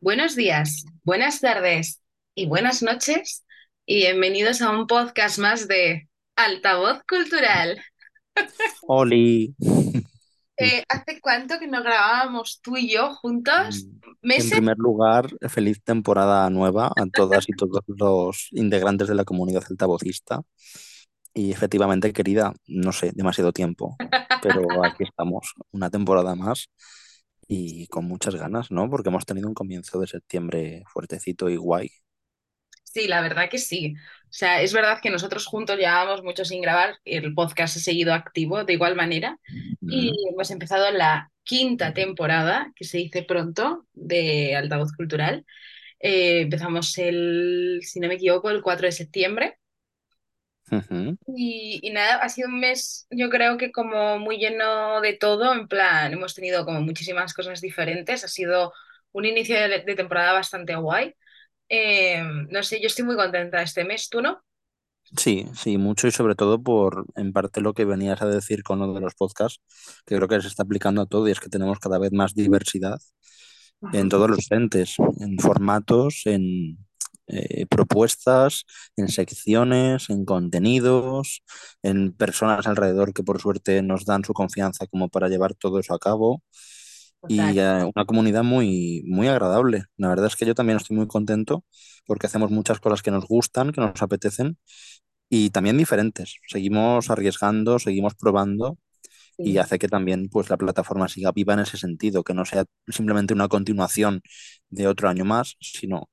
Buenos días, buenas tardes y buenas noches y bienvenidos a un podcast más de Altavoz Cultural. Oli. Eh, ¿hace cuánto que no grabábamos tú y yo juntos? En ¿Meses? primer lugar, feliz temporada nueva a todas y todos los integrantes de la comunidad altavocista. Y efectivamente, querida, no sé, demasiado tiempo, pero aquí estamos, una temporada más y con muchas ganas, ¿no? Porque hemos tenido un comienzo de septiembre fuertecito y guay. Sí, la verdad que sí. O sea, es verdad que nosotros juntos llevábamos mucho sin grabar, el podcast ha seguido activo de igual manera y hemos empezado la quinta temporada, que se dice pronto, de Altavoz Cultural. Eh, empezamos el, si no me equivoco, el 4 de septiembre. Y, y nada, ha sido un mes, yo creo que como muy lleno de todo, en plan, hemos tenido como muchísimas cosas diferentes, ha sido un inicio de, de temporada bastante guay. Eh, no sé, yo estoy muy contenta este mes, ¿tú no? Sí, sí, mucho y sobre todo por, en parte, lo que venías a decir con lo de los podcasts, que creo que se está aplicando a todo y es que tenemos cada vez más diversidad en todos los frentes, en formatos, en eh, propuestas, en secciones, en contenidos, en personas alrededor que por suerte nos dan su confianza como para llevar todo eso a cabo Total. y eh, una comunidad muy, muy agradable. La verdad es que yo también estoy muy contento porque hacemos muchas cosas que nos gustan, que nos apetecen y también diferentes. Seguimos arriesgando, seguimos probando y hace que también pues la plataforma siga viva en ese sentido, que no sea simplemente una continuación de otro año más, sino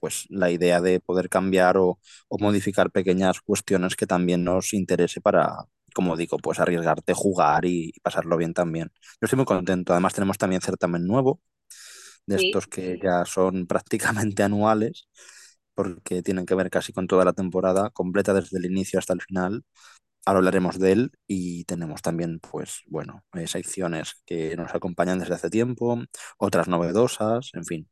pues la idea de poder cambiar o, o modificar pequeñas cuestiones que también nos interese para, como digo, pues arriesgarte, jugar y, y pasarlo bien también. Yo estoy muy contento. Además tenemos también certamen nuevo, de Sí. estos que ya son prácticamente anuales, porque tienen que ver casi con toda la temporada completa desde el inicio hasta el final Ahora hablaremos de él y tenemos también, pues, bueno, eh, secciones que nos acompañan desde hace tiempo, otras novedosas, en fin.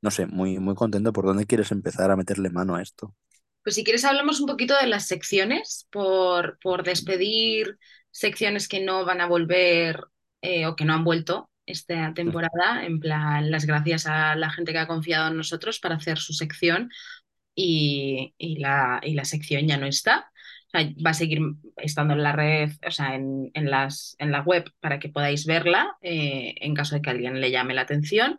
No sé, muy, muy contento por dónde quieres empezar a meterle mano a esto. Pues si quieres hablamos un poquito de las secciones, por, por despedir secciones que no van a volver eh, o que no han vuelto esta temporada, en plan, las gracias a la gente que ha confiado en nosotros para hacer su sección y, y la, y la sección ya no está. Va a seguir estando en la red, o sea, en, en las, en la web para que podáis verla eh, en caso de que alguien le llame la atención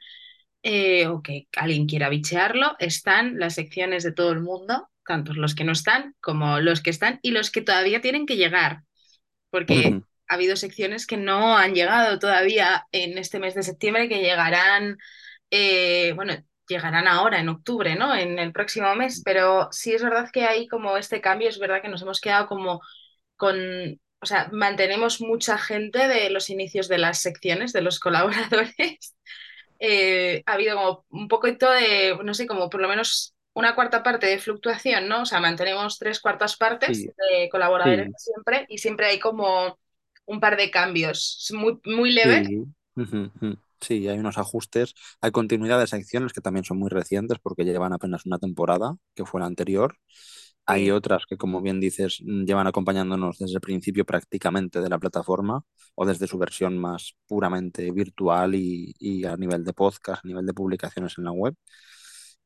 eh, o que alguien quiera bichearlo. Están las secciones de todo el mundo, tanto los que no están como los que están y los que todavía tienen que llegar, porque ha habido secciones que no han llegado todavía en este mes de septiembre, que llegarán, eh, bueno, llegarán ahora en octubre, ¿no? En el próximo mes, pero sí es verdad que hay como este cambio, es verdad que nos hemos quedado como con, o sea, mantenemos mucha gente de los inicios de las secciones, de los colaboradores. Eh, ha habido como un poquito de, no sé, como por lo menos una cuarta parte de fluctuación, ¿no? O sea, mantenemos tres cuartas partes Sí, de colaboradores sí, siempre y siempre hay como un par de cambios muy, muy leves. sí. Sí, hay unos ajustes. Hay continuidad de secciones que también son muy recientes porque llevan apenas una temporada, que fue la anterior. Hay otras que, como bien dices, mm, llevan acompañándonos desde el principio prácticamente de la plataforma o desde su versión más puramente virtual y, y a nivel de podcast, a nivel de publicaciones en la web.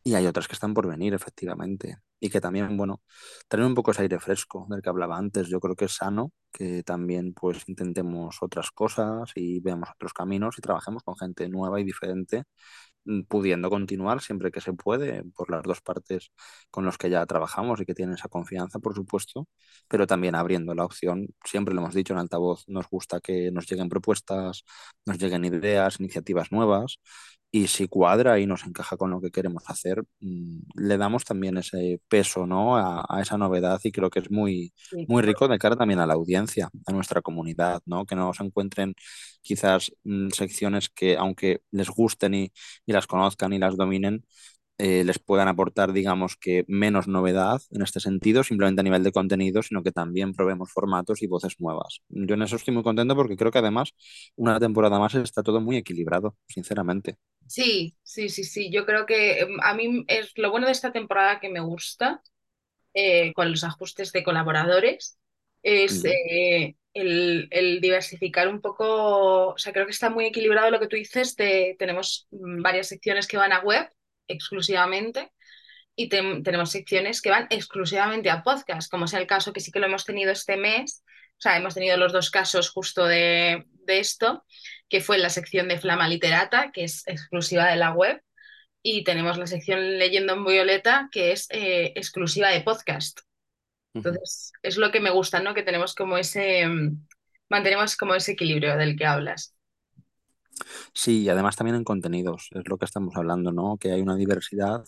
Y hay otras que están por venir, efectivamente. Y que también, bueno, tener un poco ese aire fresco del que hablaba antes. Yo creo que es sano que también pues intentemos otras cosas y veamos otros caminos y trabajemos con gente nueva y diferente pudiendo continuar siempre que se puede por las dos partes con los que ya trabajamos y que tienen esa confianza, por supuesto, pero también abriendo la opción, siempre lo hemos dicho en altavoz, nos gusta que nos lleguen propuestas, nos lleguen ideas, iniciativas nuevas. Y si cuadra y nos encaja con lo que queremos hacer, mm, le damos también ese peso, ¿no? a, a esa novedad y creo que es muy, muy rico de cara también a la audiencia, a nuestra comunidad, ¿no? Que no se encuentren quizás mm, secciones que, aunque les gusten y, y las conozcan y las dominen, eh, les puedan aportar, digamos que menos novedad en este sentido, simplemente a nivel de contenido, sino que también probemos formatos y voces nuevas. Yo en eso estoy muy contento porque creo que además una temporada más está todo muy equilibrado, sinceramente. sí, sí, sí, sí. Yo creo que em, a mí es lo bueno de esta temporada que me gusta, eh, con los ajustes de colaboradores. Es eh, el, el diversificar un poco, o sea, creo que está muy equilibrado lo que tú dices, de, tenemos mm, varias secciones que van a web exclusivamente y te- tenemos secciones que van exclusivamente a podcast, como sea el caso que sí que lo hemos tenido este mes, o sea, hemos tenido los dos casos justo de, de esto, que fue la sección de Flama Literata, que es exclusiva de la web, y tenemos la sección Leyendo en Violeta, que es eh, exclusiva de podcast. Entonces, es lo que me gusta, ¿no? Que tenemos como ese, mantenemos como ese equilibrio del que hablas. Sí, y además también en contenidos, es lo que estamos hablando, ¿no? Que hay una diversidad.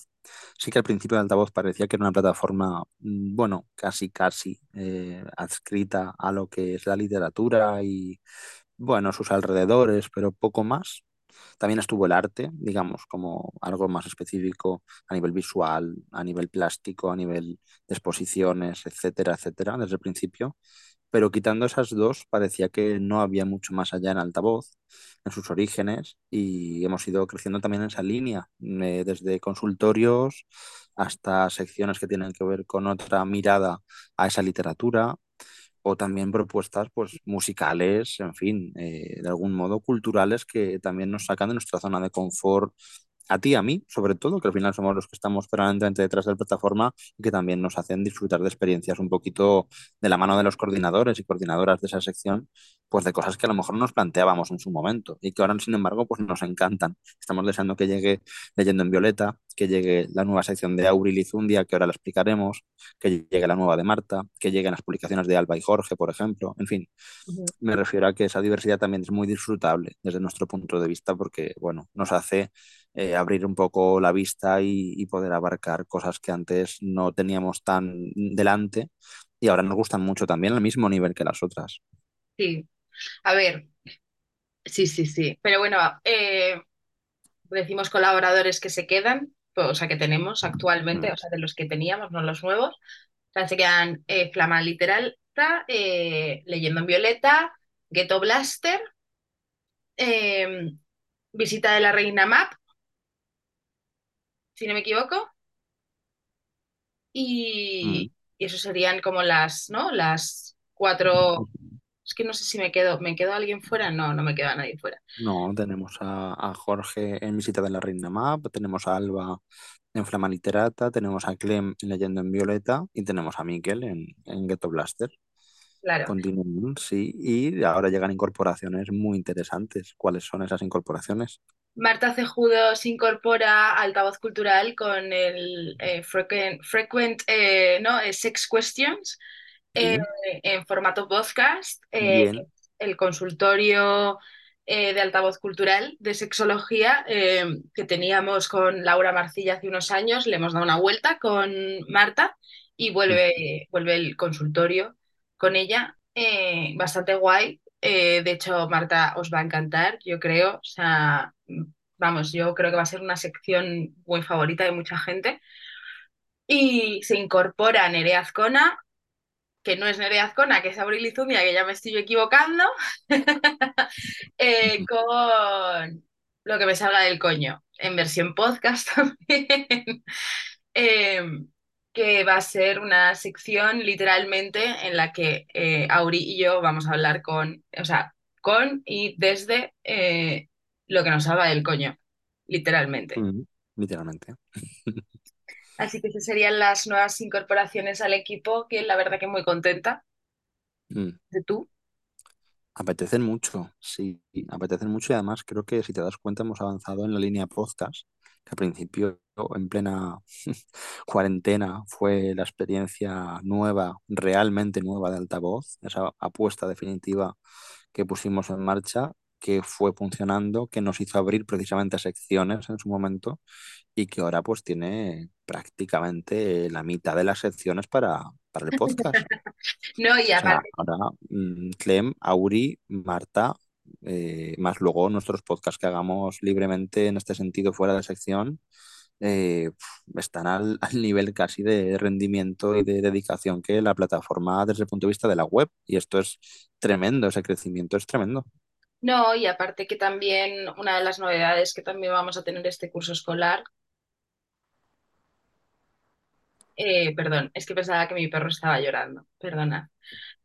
Sí que al principio de Altavoz parecía que era una plataforma, mm, bueno, casi, casi eh, adscrita a lo que es la literatura y, bueno, sus alrededores, pero poco más. También estuvo el arte, digamos, como algo más específico a nivel visual, a nivel plástico, a nivel de exposiciones, etcétera, etcétera, desde el principio. Pero quitando esas dos, parecía que no había mucho más allá en altavoz, en sus orígenes, y hemos ido creciendo también en esa línea, eh, desde consultorios hasta secciones que tienen que ver con otra mirada a esa literatura, o también propuestas pues musicales, en fin, eh, de algún modo culturales que también nos sacan de nuestra zona de confort a ti y a mí, sobre todo, que al final somos los que estamos permanentemente detrás de la plataforma y que también nos hacen disfrutar de experiencias un poquito de la mano de los coordinadores y coordinadoras de esa sección, pues de cosas que a lo mejor nos planteábamos en su momento y que ahora, sin embargo, pues nos encantan. Estamos deseando que llegue Leyendo en Violeta, que llegue la nueva sección de Auril y Zundia, que ahora la explicaremos, que llegue la nueva de Marta, que lleguen las publicaciones de Alba y Jorge, por ejemplo. En fin, me refiero a que esa diversidad también es muy disfrutable desde nuestro punto de vista porque, bueno, nos hace eh, abrir un poco la vista y, poder abarcar cosas que antes no teníamos tan delante y ahora nos gustan mucho también al mismo nivel que las otras. Sí, a ver, sí, sí, sí. Pero bueno, eh, decimos colaboradores que se quedan, o sea, que tenemos actualmente, o sea, de los que teníamos, no los nuevos. O sea, se quedan eh, Flama Literalta, eh, Leyendo en Violeta, Ghetto Blaster, Visita de la Reina Map, si no me equivoco, mm. y, y eso serían como las, ¿no? Las cuatro. Es que no sé si me quedo, ¿me quedo alguien fuera? No, no me queda nadie fuera. No, tenemos a, a Jorge en Visita de la Reina Map, tenemos a Alba en Flama Literata, tenemos a Clem en Leyendo en Violeta y tenemos a Miquel en, en Ghetto Blaster. Claro. Continúan, sí, y ahora llegan incorporaciones muy interesantes. ¿Cuáles son esas incorporaciones? Marta Cejudo se incorpora a Altavoz Cultural con el eh, Frequent, frequent, eh, ¿no? Eh, Sex Questions eh, en formato podcast, el consultorio de Altavoz Cultural de sexología que teníamos con Laura Marcilla hace unos años, le hemos dado una vuelta con Marta y vuelve, vuelve el consultorio con ella, bastante guay. Eh, de hecho, Marta os va a encantar, yo creo. O sea, vamos, yo creo que va a ser una sección muy favorita de mucha gente. Y se incorpora Nerea Azcona, que no es Nerea Azcona, que es Abril Izumia, que ya me estoy equivocando, eh, con lo que me salga del coño, en versión podcast también, eh, que va a ser una sección literalmente en la que eh, Auri y yo vamos a hablar con, o sea, con y desde eh, lo que nos salga del coño, literalmente. Mm, literalmente. Así que esas serían las nuevas incorporaciones al equipo, que la verdad que muy contenta Mm. de tú. Apetecen mucho, sí, apetecen mucho y además creo que si te das cuenta hemos avanzado en la línea podcast, que al principio en plena cuarentena fue la experiencia nueva, realmente nueva de altavoz, esa apuesta definitiva que pusimos en marcha, que fue funcionando, que nos hizo abrir precisamente secciones en su momento y que ahora pues tiene prácticamente la mitad de las secciones para, para el podcast. No, y O sea, aparte ahora mm, Clem, Auri, Marta, eh, más luego nuestros podcasts que hagamos libremente en este sentido fuera de sección, eh, están al, al nivel casi de rendimiento y de dedicación que la plataforma desde el punto de vista de la web. Y esto es tremendo, ese crecimiento es tremendo. No, y aparte que también una de las novedades que también vamos a tener este curso escolar, eh, perdón, es que pensaba que mi perro estaba llorando, perdona.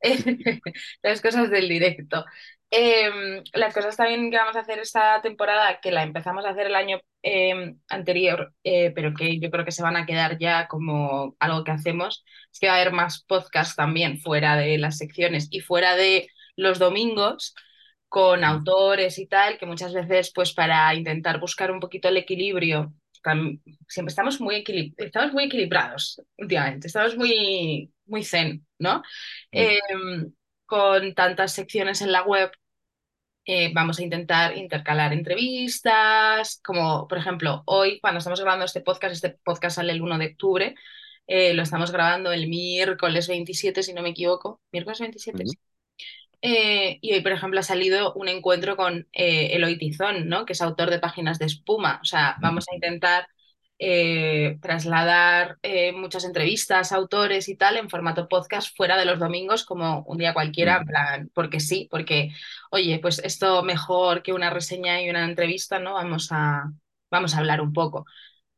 las cosas del directo. Eh, las cosas también que vamos a hacer esta temporada, que la empezamos a hacer el año eh, anterior, eh, pero que yo creo que se van a quedar ya como algo que hacemos, es que va a haber más podcasts también fuera de las secciones y fuera de los domingos con autores y tal, que muchas veces pues para intentar buscar un poquito el equilibrio, siempre estamos muy, equilib estamos muy equilibrados últimamente, estamos muy, muy zen, ¿no? Eh, con tantas secciones en la web, eh, vamos a intentar intercalar entrevistas, como por ejemplo hoy, cuando estamos grabando este podcast, este podcast sale el 1 de octubre, eh, lo estamos grabando el miércoles 27, si no me equivoco, miércoles 27. Eh, y hoy, por ejemplo, ha salido un encuentro con Eloy Tizón, ¿no? que es autor de Páginas de Espuma. O sea, vamos a intentar eh, trasladar eh, muchas entrevistas, autores y tal en formato podcast fuera de los domingos como un día cualquiera, en plan, porque sí, porque, oye, pues esto mejor que una reseña y una entrevista, ¿no? Vamos a, vamos a hablar un poco.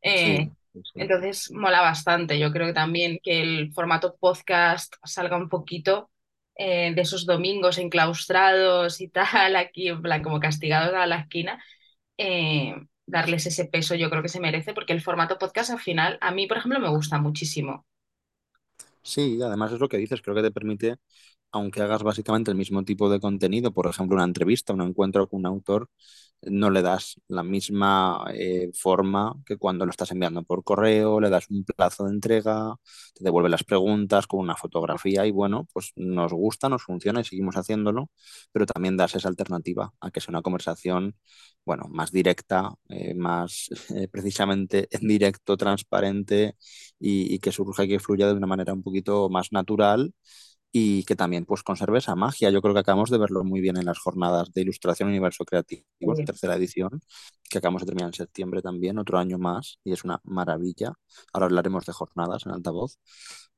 Eh, sí, sí. Entonces, mola bastante. Yo creo que también que el formato podcast salga un poquito de esos domingos enclaustrados y tal, aquí en plan como castigados a la esquina. Darles ese peso yo creo que se merece, porque el formato podcast al final, a mí, por ejemplo, me gusta muchísimo. Sí, además es lo que dices, creo que te permite, aunque hagas básicamente el mismo tipo de contenido, por ejemplo, una entrevista, un encuentro con un autor, no le das la misma eh, forma que cuando lo estás enviando por correo, le das un plazo de entrega, te devuelve las preguntas con una fotografía y bueno, pues nos gusta, nos funciona y seguimos haciéndolo, pero también das esa alternativa a que sea una conversación, bueno, más directa, eh, más eh, precisamente en directo, transparente y, y que surja y que fluya de una manera un poquito más natural y que también pues conserve esa magia. Yo creo que acabamos de verlo muy bien en las jornadas de Ilustración Universo Creativo, sí. tercera edición, que acabamos de terminar en septiembre también, otro año más, y es una maravilla. Ahora hablaremos de jornadas en altavoz,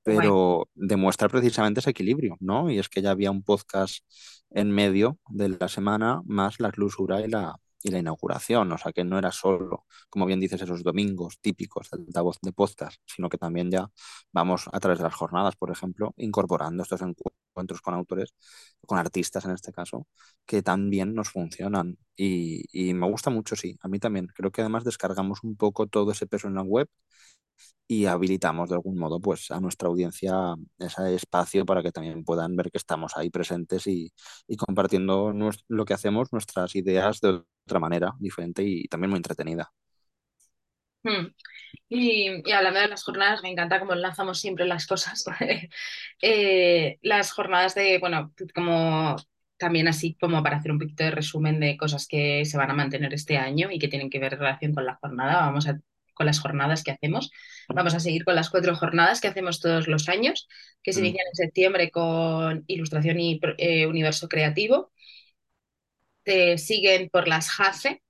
pero bueno. demuestra precisamente ese equilibrio, ¿no? Y es que ya había un podcast en medio de la semana, más la clausura y la, y la inauguración, o sea que no era solo, como bien dices, esos domingos típicos del altavoz de podcast, sino que también ya vamos a través de las jornadas, por ejemplo, incorporando estos encuentros con autores, con artistas en este caso, que también nos funcionan. Y, y me gusta mucho, sí, a mí también. Creo que además descargamos un poco todo ese peso en la web y habilitamos de algún modo pues a nuestra audiencia ese espacio para que también puedan ver que estamos ahí presentes y, y compartiendo lo que hacemos, nuestras ideas de otra manera diferente y también muy entretenida. Hmm. Y, y, hablando de las jornadas, me encanta cómo lanzamos siempre las cosas. eh, las jornadas de, bueno, como también así como para hacer un poquito de resumen de cosas que se van a mantener este año y que tienen que ver en relación con la jornada, vamos a con las jornadas que hacemos. Vamos a seguir con las cuatro jornadas que hacemos todos los años, que se mm. inician en septiembre con Ilustración y eh, Universo Creativo. Te siguen por las JACE.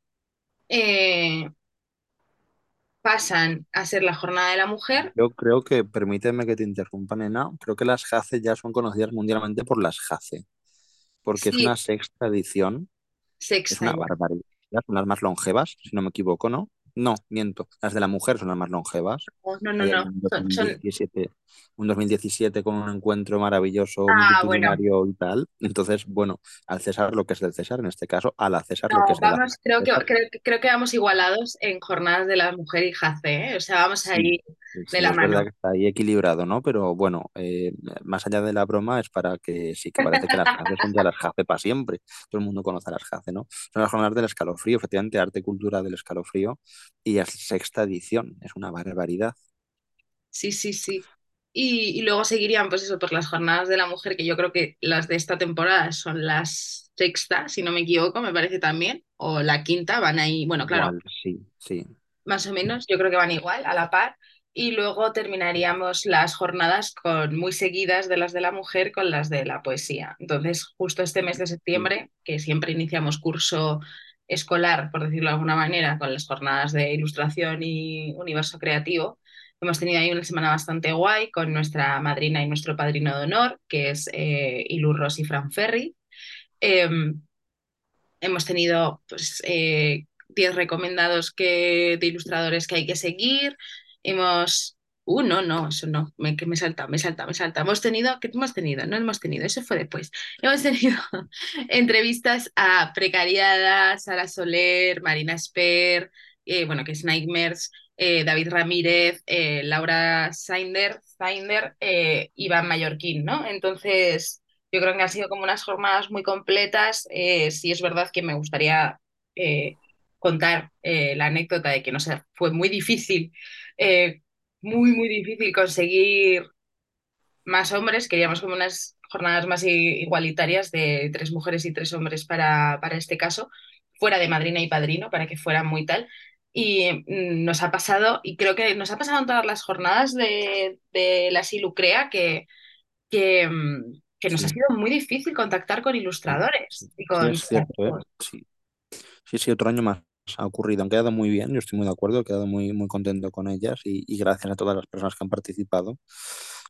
Eh, pasan a ser la Jornada de la Mujer. Yo creo que, permíteme que te interrumpa, nena, creo que las JACE ya son conocidas mundialmente por las JACE, porque sí. es una sexta edición. Sexta. Es una barbaridad. Son las más longevas, si no me equivoco, ¿no? No, miento. Las de la mujer son las más longevas. No, no, no. Un 2017, un 2017 con un encuentro maravilloso, ah, multitudinario bueno. y tal. Entonces, bueno, al César lo que es del César, en este caso, a la César no, lo que es vamos, de la creo que, creo, creo, que vamos igualados en jornadas de la mujer y JACE, ¿eh? O sea, vamos ahí sí, de la es mano. verdad que está ahí equilibrado, ¿no? Pero bueno, eh, más allá de la broma es para que sí que parece que las JACE son ya las JACE para siempre. Todo el mundo conoce a las JACE, ¿no? Son las jornadas del escalofrío, efectivamente, arte y cultura del escalofrío. Y es sexta edición, es una barbaridad. Sí, sí, sí. Y, y, luego seguirían, pues eso, pues las jornadas de la mujer, que yo creo que las de esta temporada son las sexta, si no me equivoco, me parece también, o la quinta, van ahí, bueno, claro. Igual, sí, sí. Más o menos, yo creo que van igual, a la par. Y luego terminaríamos las jornadas con muy seguidas de las de la mujer con las de la poesía. Entonces, justo este mes de septiembre, que siempre iniciamos curso escolar, por decirlo de alguna manera, con las jornadas de ilustración y universo creativo, hemos tenido ahí una semana bastante guay con nuestra madrina y nuestro padrino de honor, que es eh, Ilurros y Fran Ferri. Eh, hemos tenido pues, eh, 10 recomendados que, de ilustradores que hay que seguir. Hemos Uh, no, no, eso no, me, que me salta, me salta, me salta. Hemos tenido, ¿qué hemos tenido? No hemos tenido, eso fue después. Hemos tenido entrevistas a Precariada, Sara Soler, Marina Esper, eh, bueno, que es Nightmares, eh, David Ramírez, eh, Laura Sainder, Sainder Iván Mallorquín, ¿no? Entonces, yo creo que han sido como unas jornadas muy completas. Sí es verdad que me gustaría contar la anécdota de que, no sé, fue muy difícil, muy, muy difícil conseguir más hombres. Queríamos como unas jornadas más igualitarias de tres mujeres y tres hombres para, para este caso, fuera de madrina y padrino, para que fuera muy tal. Y mm, nos ha pasado, y creo que nos ha pasado en todas las jornadas de, de la Silucrea, que, que, mm, que nos ha sido muy difícil contactar con ilustradores sí, es cierto, ¿eh? Sí, sí, sí, otro año más ha ocurrido. Han quedado muy bien, yo estoy muy de acuerdo, he quedado muy, muy contento con ellas y, gracias a todas las personas que han participado.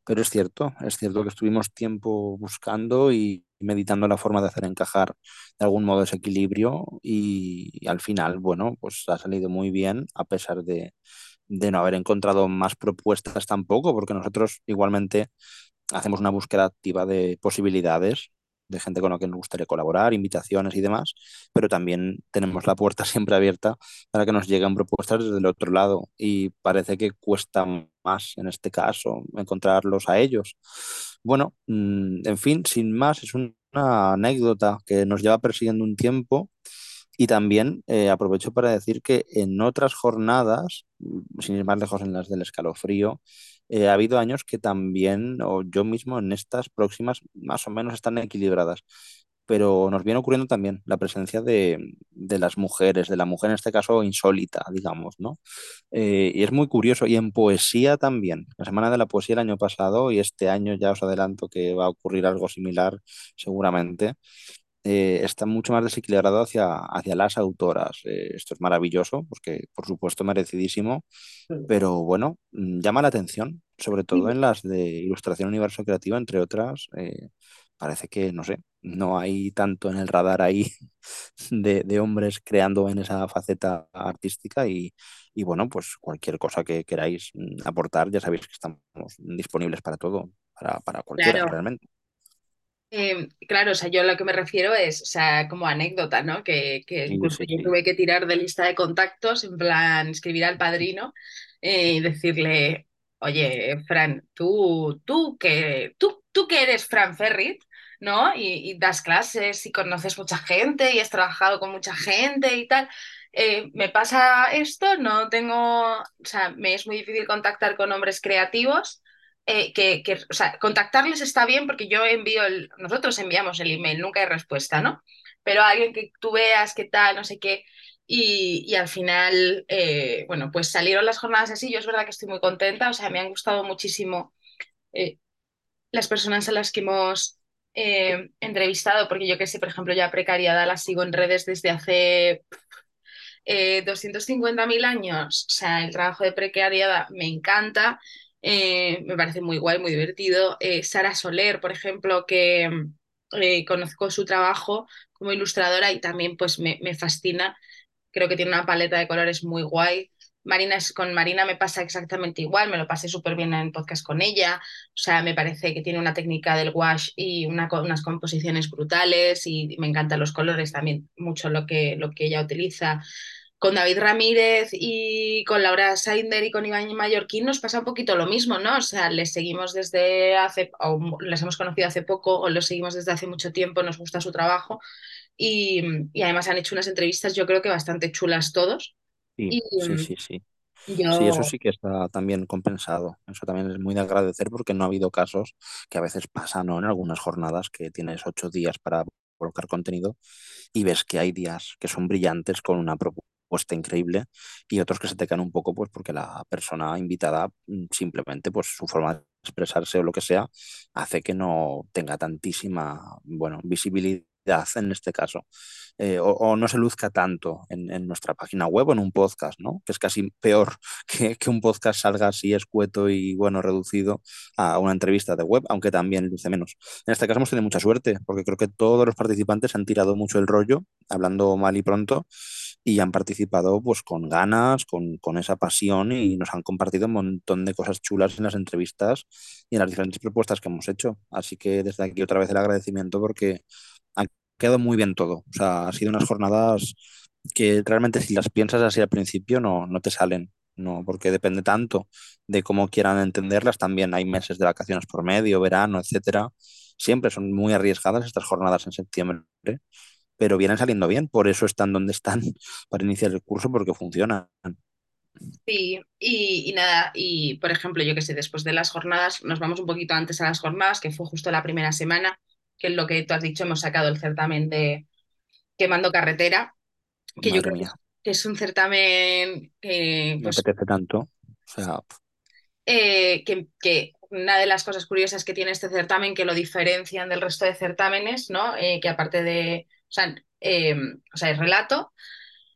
Pero es cierto, es cierto que estuvimos tiempo buscando y meditando la forma de hacer encajar de algún modo ese equilibrio y, y al final, bueno, pues ha salido muy bien a pesar de, de no haber encontrado más propuestas tampoco, porque nosotros igualmente hacemos una búsqueda activa de posibilidades, de gente con la que nos gustaría colaborar, invitaciones y demás, pero también tenemos la puerta siempre abierta para que nos lleguen propuestas desde el otro lado y parece que cuesta más en este caso encontrarlos a ellos. Bueno, mm, en fin, sin más, es una anécdota que nos lleva persiguiendo un tiempo y también eh, aprovecho para decir que en otras jornadas, mm, sin ir más lejos en las del escalofrío, eh, ha habido años que también, o yo mismo en estas próximas, más o menos están equilibradas. Pero nos viene ocurriendo también la presencia de, de las mujeres, de la mujer en este caso insólita, digamos, ¿no? Eh, y es muy curioso. Y en poesía también. La Semana de la Poesía el año pasado y este año ya os adelanto que va a ocurrir algo similar seguramente eh, está mucho más desequilibrado hacia, hacia las autoras. Eh, esto es maravilloso, porque por supuesto merecidísimo, pero bueno, mm, llama la atención, sobre todo en las de Ilustración Universo Creativo, entre otras. eh, parece que, no sé, no hay tanto en el radar ahí de, de hombres creando en esa faceta artística y, y bueno, pues cualquier cosa que queráis mm, aportar, ya sabéis que estamos disponibles para todo, para, para cualquiera Claro, realmente. Eh, claro, o sea, yo a lo que me refiero es, o sea, como anécdota, ¿no? Que, que Sí, incluso sí, yo tuve que tirar de lista de contactos, en plan, escribir al padrino eh, y decirle, oye, Fran, tú, tú que, tú, tú que eres Fran Ferrit, ¿no? Y, y das clases y conoces mucha gente y has trabajado con mucha gente y tal. eh, me pasa esto, no tengo, o sea, me es muy difícil contactar con hombres creativos eh, que, que, o sea, contactarles está bien porque yo envío el, nosotros enviamos el email, nunca hay respuesta, ¿no? Pero alguien que tú veas qué tal, no sé qué, y, y al final, eh, bueno, pues salieron las jornadas así, yo es verdad que estoy muy contenta, o sea, me han gustado muchísimo eh, las personas a las que hemos entrevistado, porque yo que sé, por ejemplo, ya Precariada la sigo en redes desde hace eh, 250.000 años, o sea, el trabajo de precariada me encanta, eh, me parece muy guay, muy divertido. Eh, Sara Soler, por ejemplo, que eh, conozco su trabajo como ilustradora y también pues me, me fascina, creo que tiene una paleta de colores muy guay. Marina es, con Marina me pasa exactamente igual, me lo pasé súper bien en podcast con ella, o sea, me parece que tiene una técnica del wash y una, unas composiciones brutales y me encantan los colores también, mucho lo que, lo que ella utiliza con David Ramírez y con Laura Sainder y con Iván Mallorquín nos pasa un poquito lo mismo, ¿no? O sea, les seguimos desde hace, o les hemos conocido hace poco, o los seguimos desde hace mucho tiempo, nos gusta su trabajo y, y además han hecho unas entrevistas, yo creo que bastante chulas todos. Sí, Y sí, mm, sí, sí. Sí, eso sí que está también compensado. Eso también es muy de agradecer porque no ha habido casos que a veces pasan, ¿no? En algunas jornadas que tienes ocho días para colocar contenido y ves que hay días que son brillantes con una propuesta increíble y otros que se te caen un poco pues porque la persona invitada mm, simplemente pues su forma de expresarse o lo que sea hace que no tenga tantísima, bueno, visibilidad en este caso eh, o, no se luzca tanto en, en, nuestra página web o en un podcast, ¿no? Que es casi peor que, que, un podcast salga así escueto y bueno, reducido a una entrevista de web, aunque también luce menos. En este caso hemos tenido mucha suerte, porque creo que todos los participantes han tirado mucho el rollo, hablando mal y pronto, y han participado pues con ganas, con, con, esa pasión y nos han compartido un montón de cosas chulas en las entrevistas y en las diferentes propuestas que hemos hecho. Así que desde aquí otra vez el agradecimiento porque ha quedado muy bien todo. O sea, ha sido unas jornadas que realmente si las piensas así al principio no, no te salen, no, porque depende tanto de cómo quieran entenderlas. También hay meses de vacaciones por medio, verano, etcétera. Siempre son muy arriesgadas estas jornadas en septiembre pero vienen saliendo bien, por eso están donde están para iniciar el curso, porque funcionan. Sí, y, y, nada, y por ejemplo, yo que sé, después de las jornadas, nos vamos un poquito antes a las jornadas, que fue justo la primera semana, que es lo que tú has dicho, hemos sacado el certamen de Quemando Carretera, que Madre yo creo mía. que es un certamen que, Me pues, apetece tanto. O sea, eh, que, que, una de las cosas curiosas que tiene este certamen, que lo diferencian del resto de certámenes, ¿no? Eh, que aparte de, sea, eh, o sea es relato,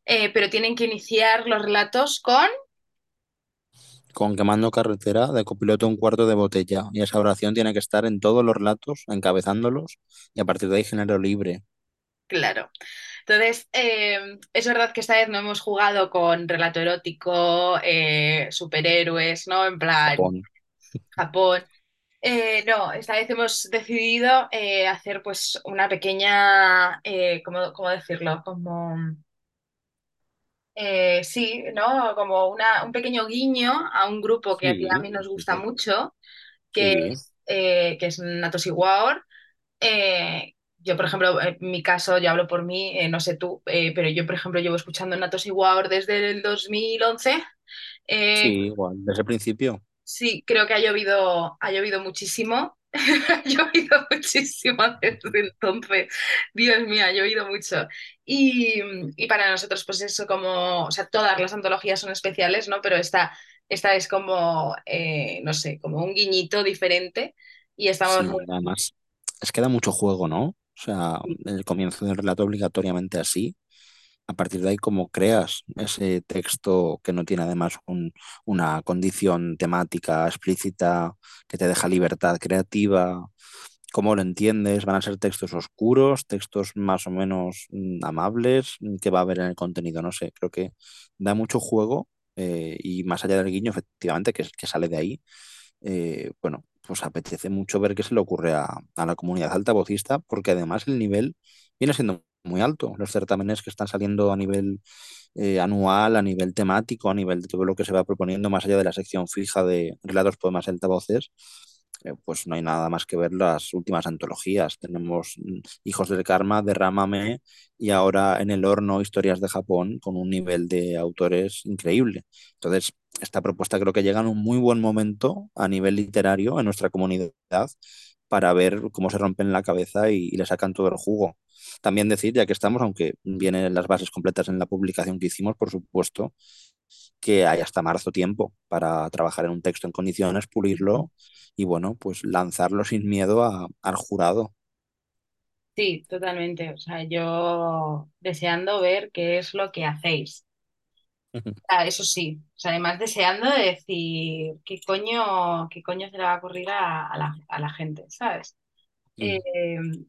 eh, pero tienen que iniciar los relatos con... con quemando carretera de copiloto un cuarto de botella. Y esa oración tiene que estar en todos los relatos, encabezándolos, y a partir de ahí género libre. Claro. Entonces, eh, es verdad que esta vez no hemos jugado con relato erótico, eh, superhéroes, ¿no? En plan, Japón. Japón. Eh, no, esta vez hemos decidido eh, hacer pues una pequeña, eh, ¿cómo, cómo decirlo? Como, eh, sí, ¿no? Como una, un pequeño guiño a un grupo que a y Sí, mí nos gusta sí. mucho, que Sí, es, eh, que es Natos. Eh, yo, por ejemplo, en mi caso, yo hablo por mí, eh, no sé tú, eh, pero yo, por ejemplo, llevo escuchando Natos War desde el 2011. Eh, sí, igual, desde el principio. Sí, creo que ha llovido, ha llovido muchísimo. Ha llovido muchísimo desde entonces. Dios mío, ha llovido mucho. Y, y para nosotros, pues eso, como, o sea, todas las antologías son especiales, ¿no? Pero esta, esta es como, eh, no sé, como un guiñito diferente. Y estamos muy... Sí, además, es que da mucho juego, ¿no? O sea, el comienzo del relato obligatoriamente así. A partir de ahí, cómo creas ese texto que no tiene además un- una condición temática explícita que te deja libertad creativa, cómo lo entiendes, van a ser textos oscuros, textos más o menos mm, amables, que va a haber en el contenido, no sé, creo que da mucho juego eh, y más allá del guiño, efectivamente, que, que sale de ahí, eh, bueno, pues apetece mucho ver qué se le ocurre a, a la comunidad altavocista, porque además el nivel viene siendo muy alto. Los certámenes que están saliendo a nivel eh, anual, a nivel temático, a nivel de todo lo que se va proponiendo, más allá de la sección fija de relatos, poemas altavoces, eh, pues no hay nada más que ver las últimas antologías. Tenemos mm, Hijos del Karma, Derrámame y ahora en el horno Historias de Japón con un nivel de autores increíble. Entonces, esta propuesta creo que llega en un muy buen momento a nivel literario en nuestra comunidad para ver cómo se rompen la cabeza y, le sacan todo el jugo. También decir, ya que estamos, aunque vienen las bases completas en la publicación que hicimos, por supuesto, que hay hasta marzo tiempo para trabajar en un texto en condiciones, pulirlo y bueno, pues lanzarlo sin miedo al jurado. Sí, totalmente. O sea, yo deseando ver qué es lo que hacéis. Ah, eso sí, o sea, además deseando de decir qué coño, qué coño se le va a ocurrir a, a la, a la gente, ¿sabes? Eh,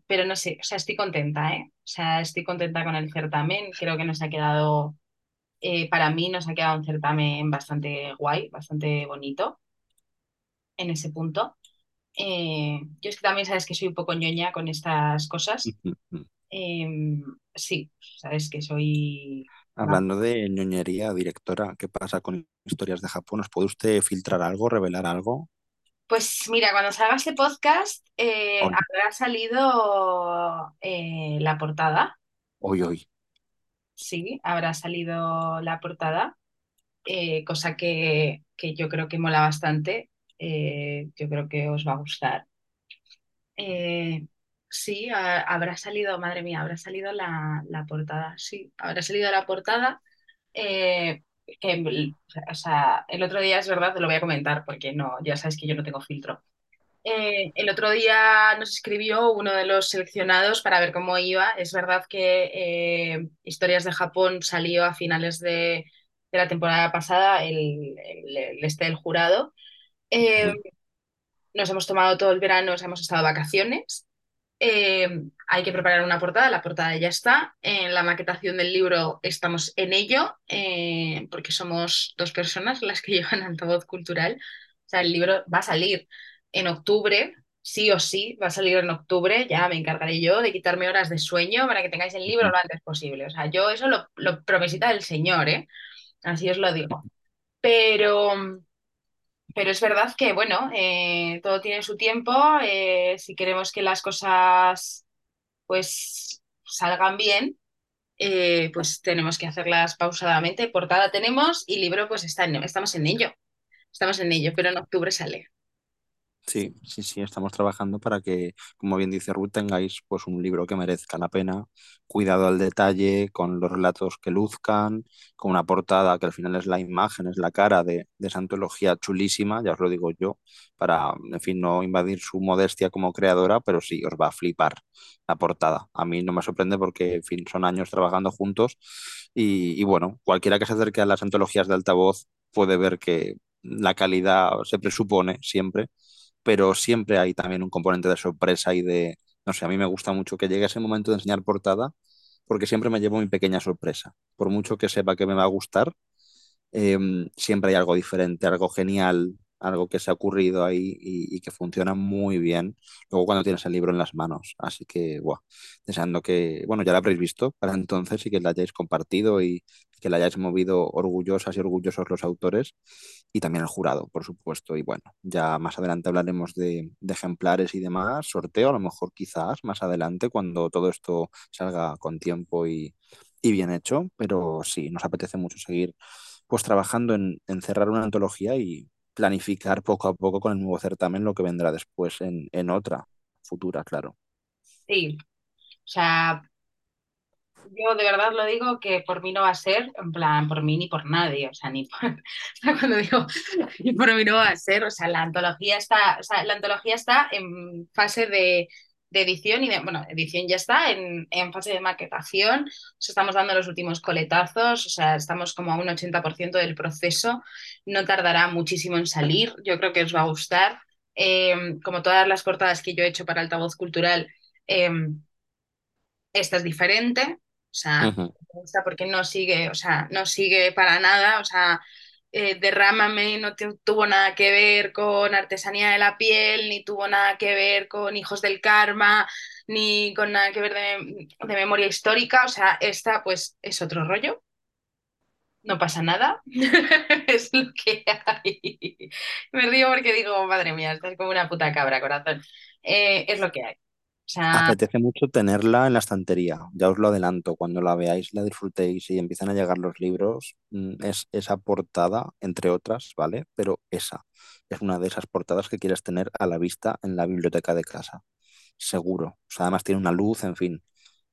pero no sé, o sea, estoy contenta, ¿eh? O sea, estoy contenta con el certamen. Creo que nos ha quedado, eh, para mí nos ha quedado un certamen bastante guay, bastante bonito en ese punto. Eh, yo es que también sabes que soy un poco ñoña con estas cosas. Eh, sí, sabes que soy... Hablando de ñoñería, directora, ¿qué pasa con historias de Japón? ¿Nos puede usted filtrar algo, revelar algo? Pues mira, cuando salga este podcast eh, habrá salido eh, la portada. Hoy, hoy. Sí, habrá salido la portada, eh, cosa que, que yo creo que mola bastante. Yo creo que os va a gustar. Sí, ha- habrá salido, madre mía, habrá salido la, la portada. Sí, habrá salido la portada. Eh, que, o sea, el otro día es verdad, te lo voy a comentar porque no, ya sabes que yo no tengo filtro. Eh, el otro día nos escribió uno de los seleccionados para ver cómo iba. Es verdad que eh, Historias de Japón salió a finales de, de la temporada pasada, el, el- el este del jurado. Eh, nos hemos tomado todo el verano, nos hemos estado de vacaciones Eh, hay que preparar una portada, la portada ya está. En la maquetación del libro estamos en ello, eh, porque somos dos personas las que llevan altavoz cultural. O sea, el libro va a salir en octubre, sí o sí, va a salir en octubre. Ya me encargaré yo de quitarme horas de sueño para que tengáis el libro lo antes posible. O sea, yo eso lo, lo promesita del Señor, ¿eh? Así os lo digo. Pero pero es verdad que, bueno, eh, todo tiene su tiempo. eh, si queremos que las cosas pues salgan bien, eh, pues tenemos que hacerlas pausadamente. Portada tenemos y libro pues está en- estamos en ello. Estamos en ello, pero en octubre sale. Sí, sí, sí, estamos trabajando para que, como bien dice Ruth, tengáis pues un libro que merezca la pena, cuidado al detalle, con los relatos que luzcan, con una portada que al final es la imagen, es la cara de, de esa antología chulísima, ya os lo digo yo, para, en fin, no invadir su modestia como creadora, pero sí, os va a flipar la portada. A mí no me sorprende porque, en fin, son años trabajando juntos y, y bueno, cualquiera que se acerque a las antologías de altavoz puede ver que la calidad se presupone siempre pero siempre hay también un componente de sorpresa y de, no sé, a mí me gusta mucho que llegue ese momento de enseñar portada, porque siempre me llevo mi pequeña sorpresa. Por mucho que sepa que me va a gustar, eh, siempre hay algo diferente, algo genial, algo que se ha ocurrido ahí y, que funciona muy bien luego cuando tienes el libro en las manos. Así que, buah, deseando que, bueno, ya lo habréis visto para entonces y que lo hayáis compartido y que lo hayáis movido orgullosas y orgullosos los autores y también el jurado, por supuesto. Y bueno, ya más adelante hablaremos de, ejemplares y demás, sorteo, a lo mejor quizás más adelante cuando todo esto salga con tiempo y, y bien hecho, pero sí, nos apetece mucho seguir pues trabajando en, en cerrar una antología y planificar poco a poco con el nuevo certamen lo que vendrá después en, en otra futura, claro. Sí, o sea, yo de verdad lo digo que por mí no va a ser, en plan, por mí ni por nadie, o sea, ni por, cuando digo por mí no va a ser, o sea, la antología está, o sea, la antología está en fase de, de edición y de, bueno, edición ya está, en, en fase de maquetación, o estamos dando los últimos coletazos, o sea, estamos como a un 80% del proceso, no tardará muchísimo en salir, yo creo que os va a gustar, Eh, como todas las portadas que yo he hecho para Altavoz Cultural, eh, esta es diferente, o sea, me gusta porque no sigue, o sea, no sigue para nada, o sea, eh, Derrámame no tu- tuvo nada que ver con artesanía de la piel, ni tuvo nada que ver con Hijos del Karma, ni con nada que ver de, de memoria histórica, o sea, esta pues es otro rollo, no pasa nada, es lo que hay. Me río porque digo, madre mía, estás como una puta cabra, corazón. Eh, es lo que hay. O sea, Apetece mucho tenerla en la estantería, ya os lo adelanto, cuando la veáis, la disfrutéis y empiezan a llegar los libros, mm, es esa portada, entre otras, ¿vale? Pero esa es una de esas portadas que quieres tener a la vista en la biblioteca de casa, seguro. O sea, además tiene una luz, en fin,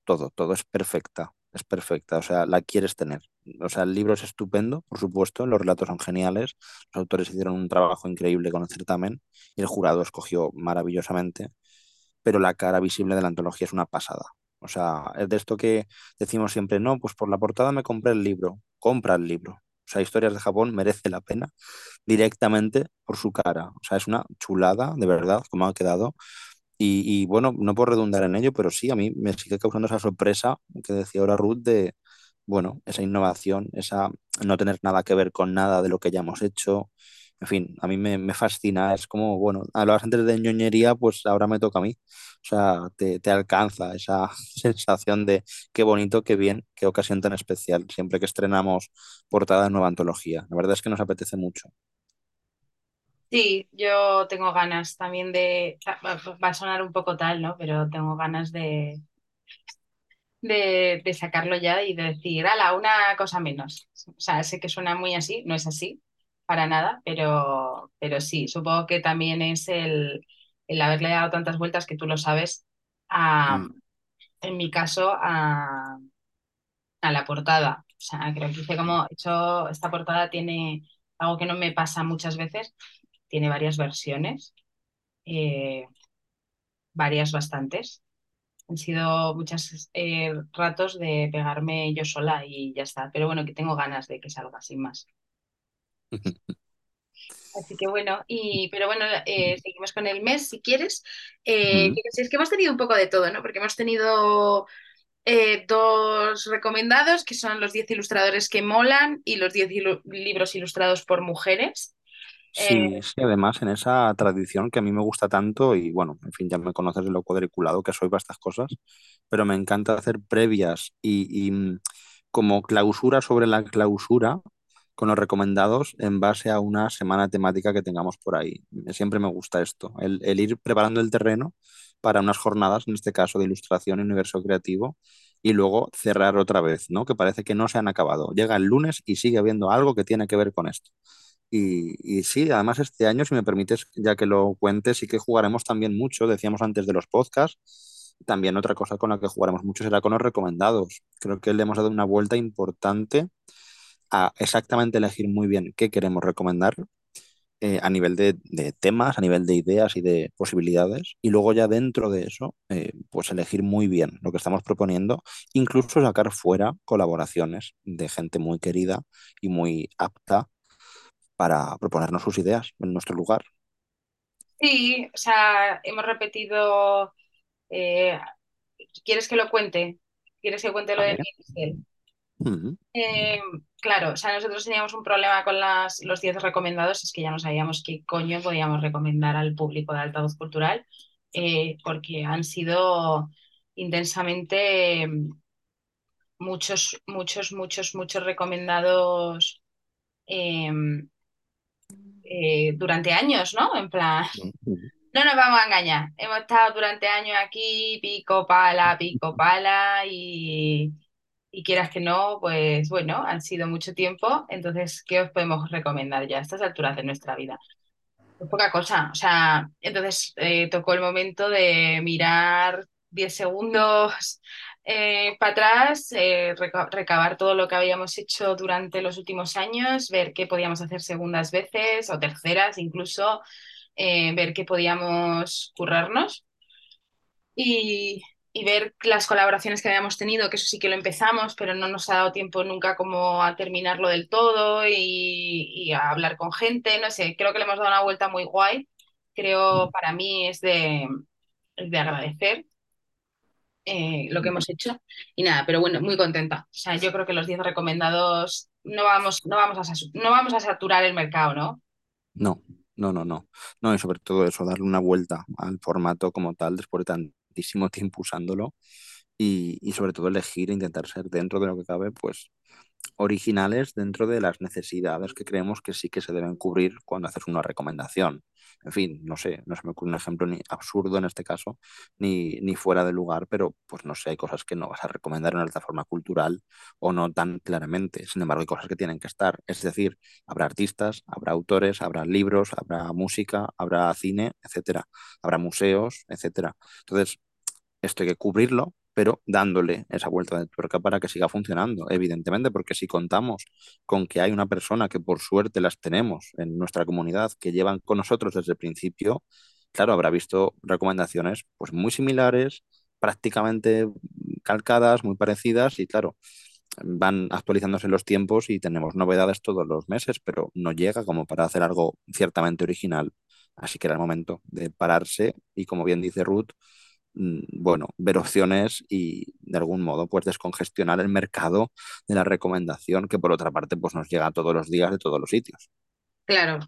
todo, todo es perfecta, es perfecta, o sea, la quieres tener. O sea, el libro es estupendo, por supuesto, los relatos son geniales, los autores hicieron un trabajo increíble con el certamen y el jurado escogió maravillosamente pero la cara visible de la antología es una pasada. O sea, es de esto que decimos siempre, no, pues por la portada me compré el libro, compra el libro. O sea, Historias de Japón merece la pena directamente por su cara. O sea, es una chulada, de verdad, como ha quedado. Y, bueno, no puedo redundar en ello, pero sí, a mí me sigue causando esa sorpresa que decía ahora Ruth de, bueno, esa innovación, esa no tener nada que ver con nada de lo que ya hemos hecho. En fin, a mí me, me fascina. Es como, bueno, hablabas antes de ñoñería, pues ahora me toca a mí. O sea, te, te alcanza esa sensación de qué bonito, qué bien, qué ocasión tan especial, siempre que estrenamos portada de nueva antología. La verdad es que nos apetece mucho. Sí, yo tengo ganas también de, va a sonar un poco tal, ¿no? Pero tengo ganas de, de, de sacarlo ya y de decir, ala, una cosa menos. O sea, sé que suena muy así, no es así, para nada, pero, pero sí, supongo que también es el, el haberle dado tantas vueltas que tú lo sabes, a, Mm. en mi caso, a, a la portada. O sea, creo que hice como, he hecho, esta portada tiene algo que no me pasa muchas veces, tiene varias versiones. eh, varias bastantes. Han sido muchos eh, ratos de pegarme yo sola y ya está. Pero bueno, que tengo ganas de que salga sin más. Así que bueno, y, pero bueno, eh, seguimos con el mes si quieres. Eh, es que hemos tenido un poco de todo, ¿no? Porque hemos tenido eh, dos recomendados, que son los 10 ilustradores que molan y los 10 ilu- libros ilustrados por mujeres. Eh, Sí, sí, además en esa tradición que a mí me gusta tanto y bueno, en fin, ya me conoces de lo cuadriculado que soy para estas cosas, pero me encanta hacer previas y, y, mm, como clausura sobre la clausura con los recomendados en base a una semana temática que tengamos por ahí. Siempre me gusta esto, el, el ir preparando el terreno para unas jornadas, en este caso de ilustración y universo creativo, y luego cerrar otra vez, ¿no? Que parece que no se han acabado. Llega el lunes y sigue habiendo algo que tiene que ver con esto. Y, y sí, además este año, si me permites, ya que lo cuentes, sí que jugaremos también mucho, decíamos antes de los podcasts, también otra cosa con la que jugaremos mucho será con los recomendados. Creo que le hemos dado una vuelta importante a exactamente elegir muy bien qué queremos recomendar eh, a nivel de, de temas, a nivel de ideas y de posibilidades, y luego ya dentro de eso, eh, pues elegir muy bien lo que estamos proponiendo, incluso sacar fuera colaboraciones de gente muy querida y muy apta para proponernos sus ideas en nuestro lugar. sí, o sea, hemos repetido. eh, ¿quieres que lo cuente? ¿Quieres que cuente lo de. Miguel? Ujú. Eh, claro, o sea, nosotros teníamos un problema con las, los 10 recomendados, es que ya no sabíamos qué coño podíamos recomendar al público de altavoz cultural, eh, porque han sido intensamente eh, muchos, muchos, muchos, muchos recomendados eh, eh, durante años, ¿no? En plan, no nos vamos a engañar, hemos estado durante años aquí, pico pala, pico pala, y, y quieras que no, pues bueno, han sido mucho tiempo, entonces, ¿qué os podemos recomendar ya a estas alturas de nuestra vida? Pues poca cosa, o sea, entonces eh, tocó el momento de mirar 10 segundos para atrás, eh, reca- recabar todo lo que habíamos hecho durante los últimos años, ver qué podíamos hacer segundas veces o terceras incluso, eh, ver qué podíamos currarnos y, y ver las colaboraciones que habíamos tenido, que eso sí que lo empezamos, pero no nos ha dado tiempo nunca como a terminarlo del todo y, y a hablar con gente, no sé, creo que le hemos dado una vuelta muy guay, creo para mí es de, es de agradecer. Eh, lo que hemos hecho y nada, pero bueno, muy contenta. O sea, yo creo que los 10 recomendados no vamos, no vamos a, no vamos a saturar el mercado, ¿no? No, no, no, no. No, y sobre todo eso, darle una vuelta al formato como tal después de tantísimo tiempo usándolo y, y sobre todo elegir e intentar ser dentro de lo que cabe, pues originales dentro de las necesidades que creemos que sí que se deben cubrir cuando haces una recomendación. En fin, no sé, no se me ocurre un ejemplo ni absurdo en este caso, ni, ni fuera de lugar, pero pues no sé, hay cosas que no vas a recomendar en una plataforma cultural o no tan claramente. Sin embargo, hay cosas que tienen que estar. Es decir, habrá artistas, habrá autores, habrá libros, habrá música, habrá cine, etcétera. Habrá museos, etcétera. Entonces, esto hay que cubrirlo, pero dándole esa vuelta de tuerca para que siga funcionando, evidentemente, porque si contamos con que hay una persona que por suerte las tenemos en nuestra comunidad que llevan con nosotros desde el principio, claro, habrá visto recomendaciones pues muy similares, prácticamente calcadas, muy parecidas y claro, van actualizándose los tiempos y tenemos novedades todos los meses, pero no llega como para hacer algo ciertamente original. Así que era el momento de pararse y, como bien dice Ruth, mm, bueno, ver opciones y de algún modo pues descongestionar el mercado de la recomendación que por otra parte pues nos llega todos los días de todos los sitios. Claro.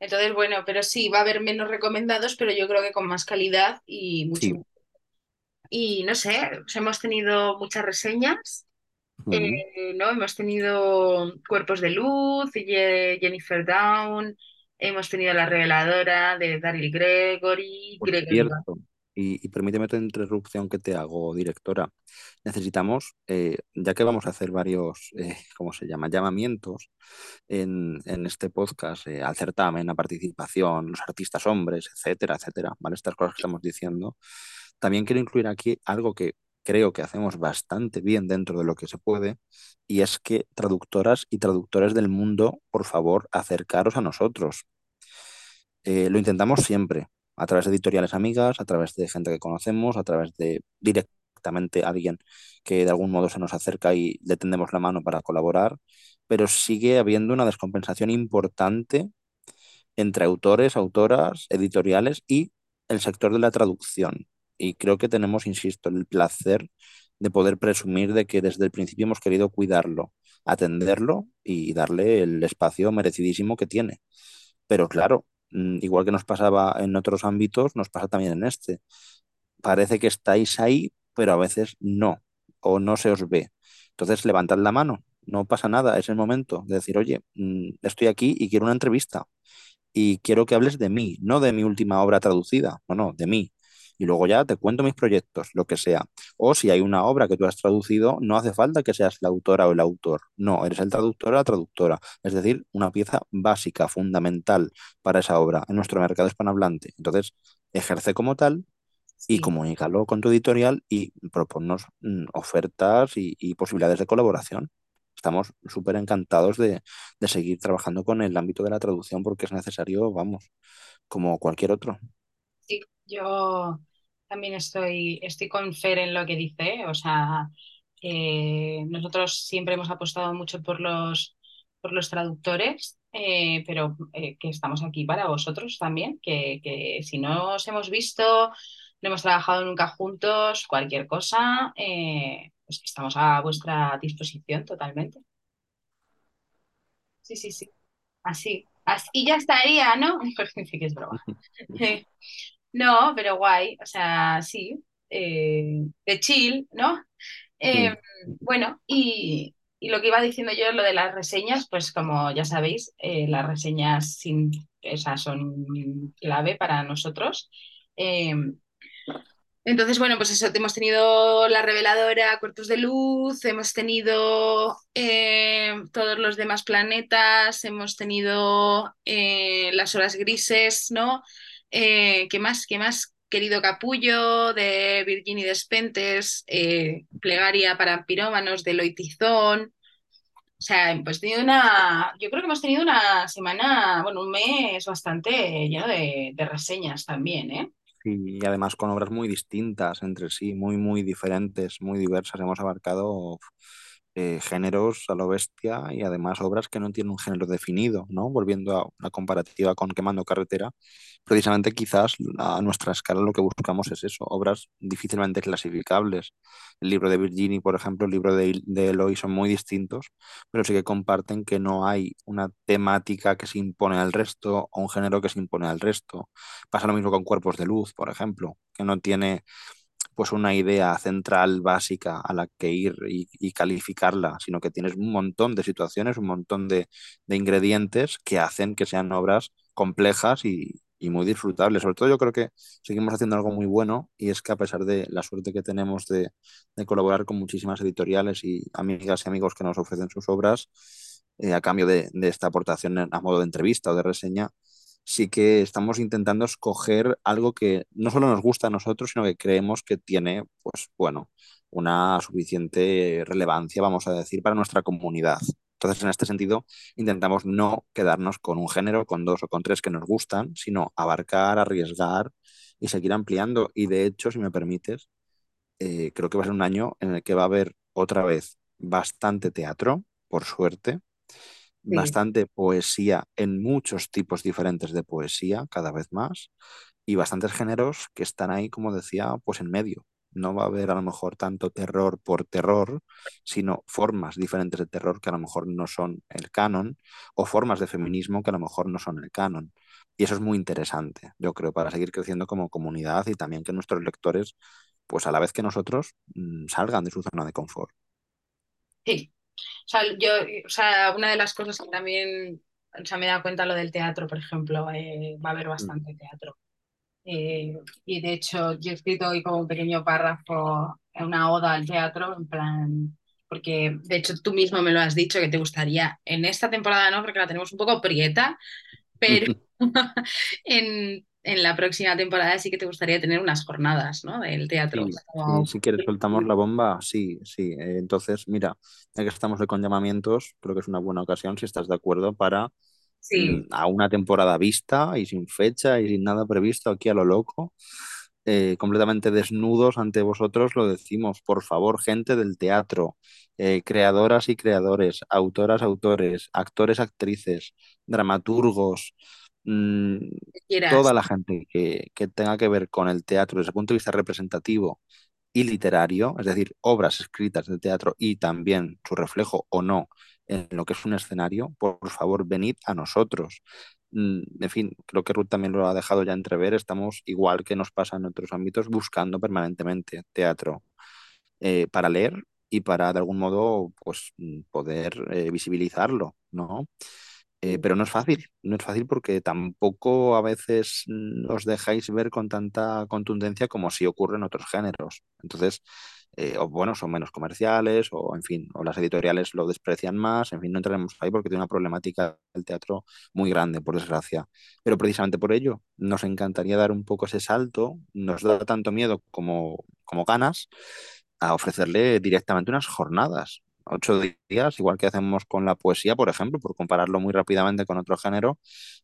Entonces, bueno, pero sí, va a haber menos recomendados, pero yo creo que con más calidad y mucho. Sí. Y no sé, pues hemos tenido muchas reseñas, Mm. eh, ¿no? Hemos tenido Cuerpos de Luz, Jennifer Down, hemos tenido La Reveladora de Daryl Gregory, Por Gregory. cierto, y, permíteme otra interrupción que te hago, directora. Necesitamos, eh, ya que vamos a hacer varios, eh, ¿cómo se llama? Llamamientos en, este podcast eh, al certamen, a participación, los artistas hombres, etcétera, etcétera, ¿vale? Estas cosas que estamos diciendo. También quiero incluir aquí algo que creo que hacemos bastante bien dentro de lo que se puede, y es que traductoras y traductores del mundo, por favor, acercaros a nosotros. Lo intentamos siempre, a través de editoriales amigas, a través de gente que conocemos, a través de directamente alguien que de algún modo se nos acerca y le tendemos la mano para colaborar, pero sigue habiendo una descompensación importante entre autores, autoras, editoriales y el sector de la traducción. Y creo que tenemos, insisto, el placer de poder presumir de que desde el principio hemos querido cuidarlo, atenderlo y darle el espacio merecidísimo que tiene. Pero claro, igual que nos pasaba en otros ámbitos, nos pasa también en este. Parece que estáis ahí, pero a veces no, o no se os ve. Entonces levantad la mano, no pasa nada, es el momento de decir, oye, mm, estoy aquí y quiero una entrevista y quiero que hables de mí, no de mi última obra traducida, no, no, de mí. Y luego ya te cuento mis proyectos, lo que sea. O si hay una obra que tú has traducido, no hace falta que seas la autora o el autor. No, eres el traductor o la traductora. Es decir, una pieza básica, fundamental para esa obra en nuestro mercado hispanohablante. Entonces, ejerce como tal y Sí, comunícalo con tu editorial y proponnos mm, ofertas y, y posibilidades de colaboración. Estamos súper encantados de, de seguir trabajando con el ámbito de la traducción porque es necesario, vamos, como cualquier otro. sí, yo también estoy, estoy con Fer en lo que dice, o sea, eh, nosotros siempre hemos apostado mucho por los, por los traductores, eh, pero eh, que estamos aquí para vosotros también, que, que si no os hemos visto, no hemos trabajado nunca juntos, cualquier cosa, pues estamos a vuestra disposición totalmente. Sí, sí, sí. Así, así, y ya estaría, ¿no? Sí que es broma. No, pero guay, o sea, sí, eh, de chill, ¿no? Eh, Sí, bueno, y, y lo que iba diciendo yo, lo de las reseñas, pues como ya sabéis, eh, las reseñas sin, esas son clave para nosotros. Eh, entonces, bueno, pues eso, hemos tenido la reveladora Cuerpos de Luz, hemos tenido eh, todos los demás planetas, hemos tenido eh, las horas grises, ¿no? Eh, ¿qué más? ¿Qué más? Querido Capullo, de Virginia Despentes, eh, Plegaria para Pirómanos, de Loitizón. O sea, pues tenido una, yo creo que hemos tenido una semana, bueno, un mes bastante lleno de, de reseñas también, ¿eh? sí, y además con obras muy distintas entre sí, muy, muy diferentes, muy diversas. Hemos abarcado eh, géneros a lo bestia y además obras que no tienen un género definido, ¿no? Volviendo a una comparativa con Quemando Carretera, precisamente quizás a nuestra escala lo que buscamos es eso, obras difícilmente clasificables. El libro de Virginie, por ejemplo, el libro de, de Eloy son muy distintos, pero sí que comparten que no hay una temática que se impone al resto o un género que se impone al resto. Pasa lo mismo con Cuerpos de Luz, por ejemplo, que no tiene pues una idea central básica a la que ir y, y calificarla, sino que tienes un montón de situaciones, un montón de, de ingredientes que hacen que sean obras complejas y, muy disfrutables. Sobre todo yo creo que seguimos haciendo algo muy bueno y es que a pesar de la suerte que tenemos de, de colaborar con muchísimas editoriales y amigas y amigos que nos ofrecen sus obras, eh, a cambio de, de esta aportación a modo de entrevista o de reseña, sí que estamos intentando escoger algo que no solo nos gusta a nosotros, sino que creemos que tiene, pues bueno, una suficiente relevancia, vamos a decir, para nuestra comunidad. Entonces, en este sentido, intentamos no quedarnos con un género, con dos o con tres que nos gustan, sino abarcar, arriesgar y seguir ampliando. Y de hecho, si me permites, eh, creo que va a ser un año en el que va a haber otra vez bastante teatro, por suerte Sí. bastante poesía en muchos tipos diferentes de poesía, cada vez más, y bastantes géneros que están ahí, como decía, pues en medio. No va a haber a lo mejor tanto terror por terror, sino formas diferentes de terror que a lo mejor no son el canon, o formas de feminismo que a lo mejor no son el canon. Y eso es muy interesante, yo creo, para seguir creciendo como comunidad y también que nuestros lectores, pues a la vez que nosotros, mm, salgan de su zona de confort. Sí, O sea, yo, o sea, una de las cosas que también, o sea, me he dado cuenta lo del teatro, por ejemplo, eh, va a haber Mm. bastante teatro. Eh, y de hecho, yo he escrito hoy como un pequeño párrafo, una oda al teatro, en plan, porque de hecho tú mismo me lo has dicho que te gustaría, en esta temporada no, porque la tenemos un poco prieta, pero en, en la próxima temporada sí que te gustaría tener unas jornadas, ¿no? Del teatro. Sí, sí, Como- si quieres soltamos la bomba, sí, sí. Eh, entonces, mira, ya que estamos con llamamientos, creo que es una buena ocasión, si estás de acuerdo, para mm, Sí, a una temporada vista y sin fecha y sin nada previsto aquí a lo loco, eh, completamente desnudos ante vosotros, lo decimos, por favor, gente del teatro, eh, creadoras y creadores, autoras, autores, actores, actrices, dramaturgos. Mm, toda la gente que, que tenga que ver con el teatro desde el punto de vista representativo y literario, es decir, obras escritas de teatro y también su reflejo o no en lo que es un escenario, por favor, venid a nosotros. Mm, En fin, creo que Ruth también lo ha dejado ya entrever, estamos igual que nos pasa en otros ámbitos, buscando permanentemente teatro eh, para leer y para de algún modo pues mm, poder eh, visibilizarlo, ¿no? Eh, pero no es fácil, no es fácil porque tampoco a veces os dejáis ver con tanta contundencia como si ocurre en otros géneros. Entonces, eh, o bueno, son menos comerciales, o en fin, o las editoriales lo desprecian más, en fin, no entraremos ahí porque tiene una problemática el teatro muy grande, por desgracia. Pero precisamente por ello, nos encantaría dar un poco ese salto, nos da tanto miedo como, como ganas a ofrecerle directamente unas jornadas, ocho días, igual que hacemos con la poesía, por ejemplo, por compararlo muy rápidamente con otro género,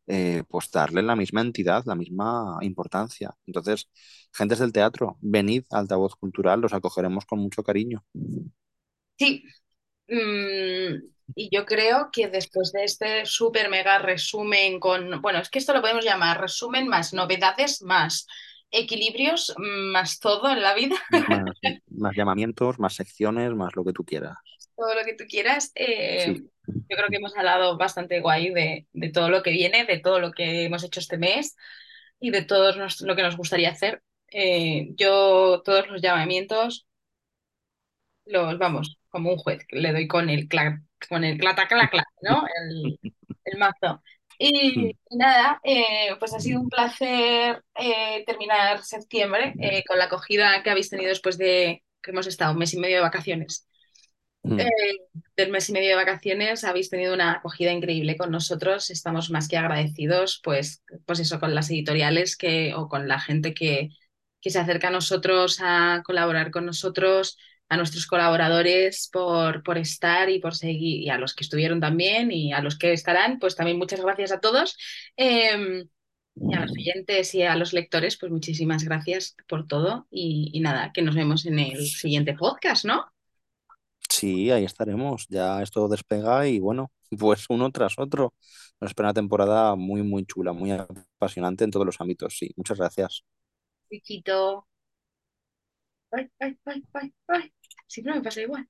eh, pues darle la misma entidad, la misma importancia. Entonces, gentes del teatro, venid a Altavoz Cultural, los acogeremos con mucho cariño. Sí, mm, y yo creo que después de este súper mega resumen con, bueno, es que esto lo podemos llamar resumen más novedades, más equilibrios, más todo en la vida, Más, más llamamientos, más secciones, más lo que tú quieras. Todo lo que tú quieras. eh, Sí, yo creo que hemos hablado bastante guay de, de todo lo que viene, de todo lo que hemos hecho este mes y de todo nos- lo que nos gustaría hacer. Eh, yo todos los llamamientos los, vamos, como un juez, le doy con el clac, con el ¿no? El, el mazo. Y nada, eh, pues ha sido un placer eh, terminar septiembre eh, con la acogida que habéis tenido después de que hemos estado un mes y medio de vacaciones. Eh, del mes y medio de vacaciones habéis tenido una acogida increíble con nosotros. Estamos más que agradecidos, pues, pues eso, con las editoriales que, o con la gente que, que se acerca a nosotros a colaborar con nosotros, a nuestros colaboradores por, por estar y por seguir, y a los que estuvieron también y a los que estarán, pues también muchas gracias a todos. Eh, y a los oyentes y a los lectores, pues muchísimas gracias por todo y nada, que nos vemos en el siguiente podcast, ¿no? Sí, ahí estaremos. Ya esto despega y bueno, pues uno tras otro. Nos espera una temporada muy, muy chula, muy apasionante en todos los ámbitos. Sí, muchas gracias. Chiquito. Ay, ay, ay, ay, ay. Siempre me pasa igual.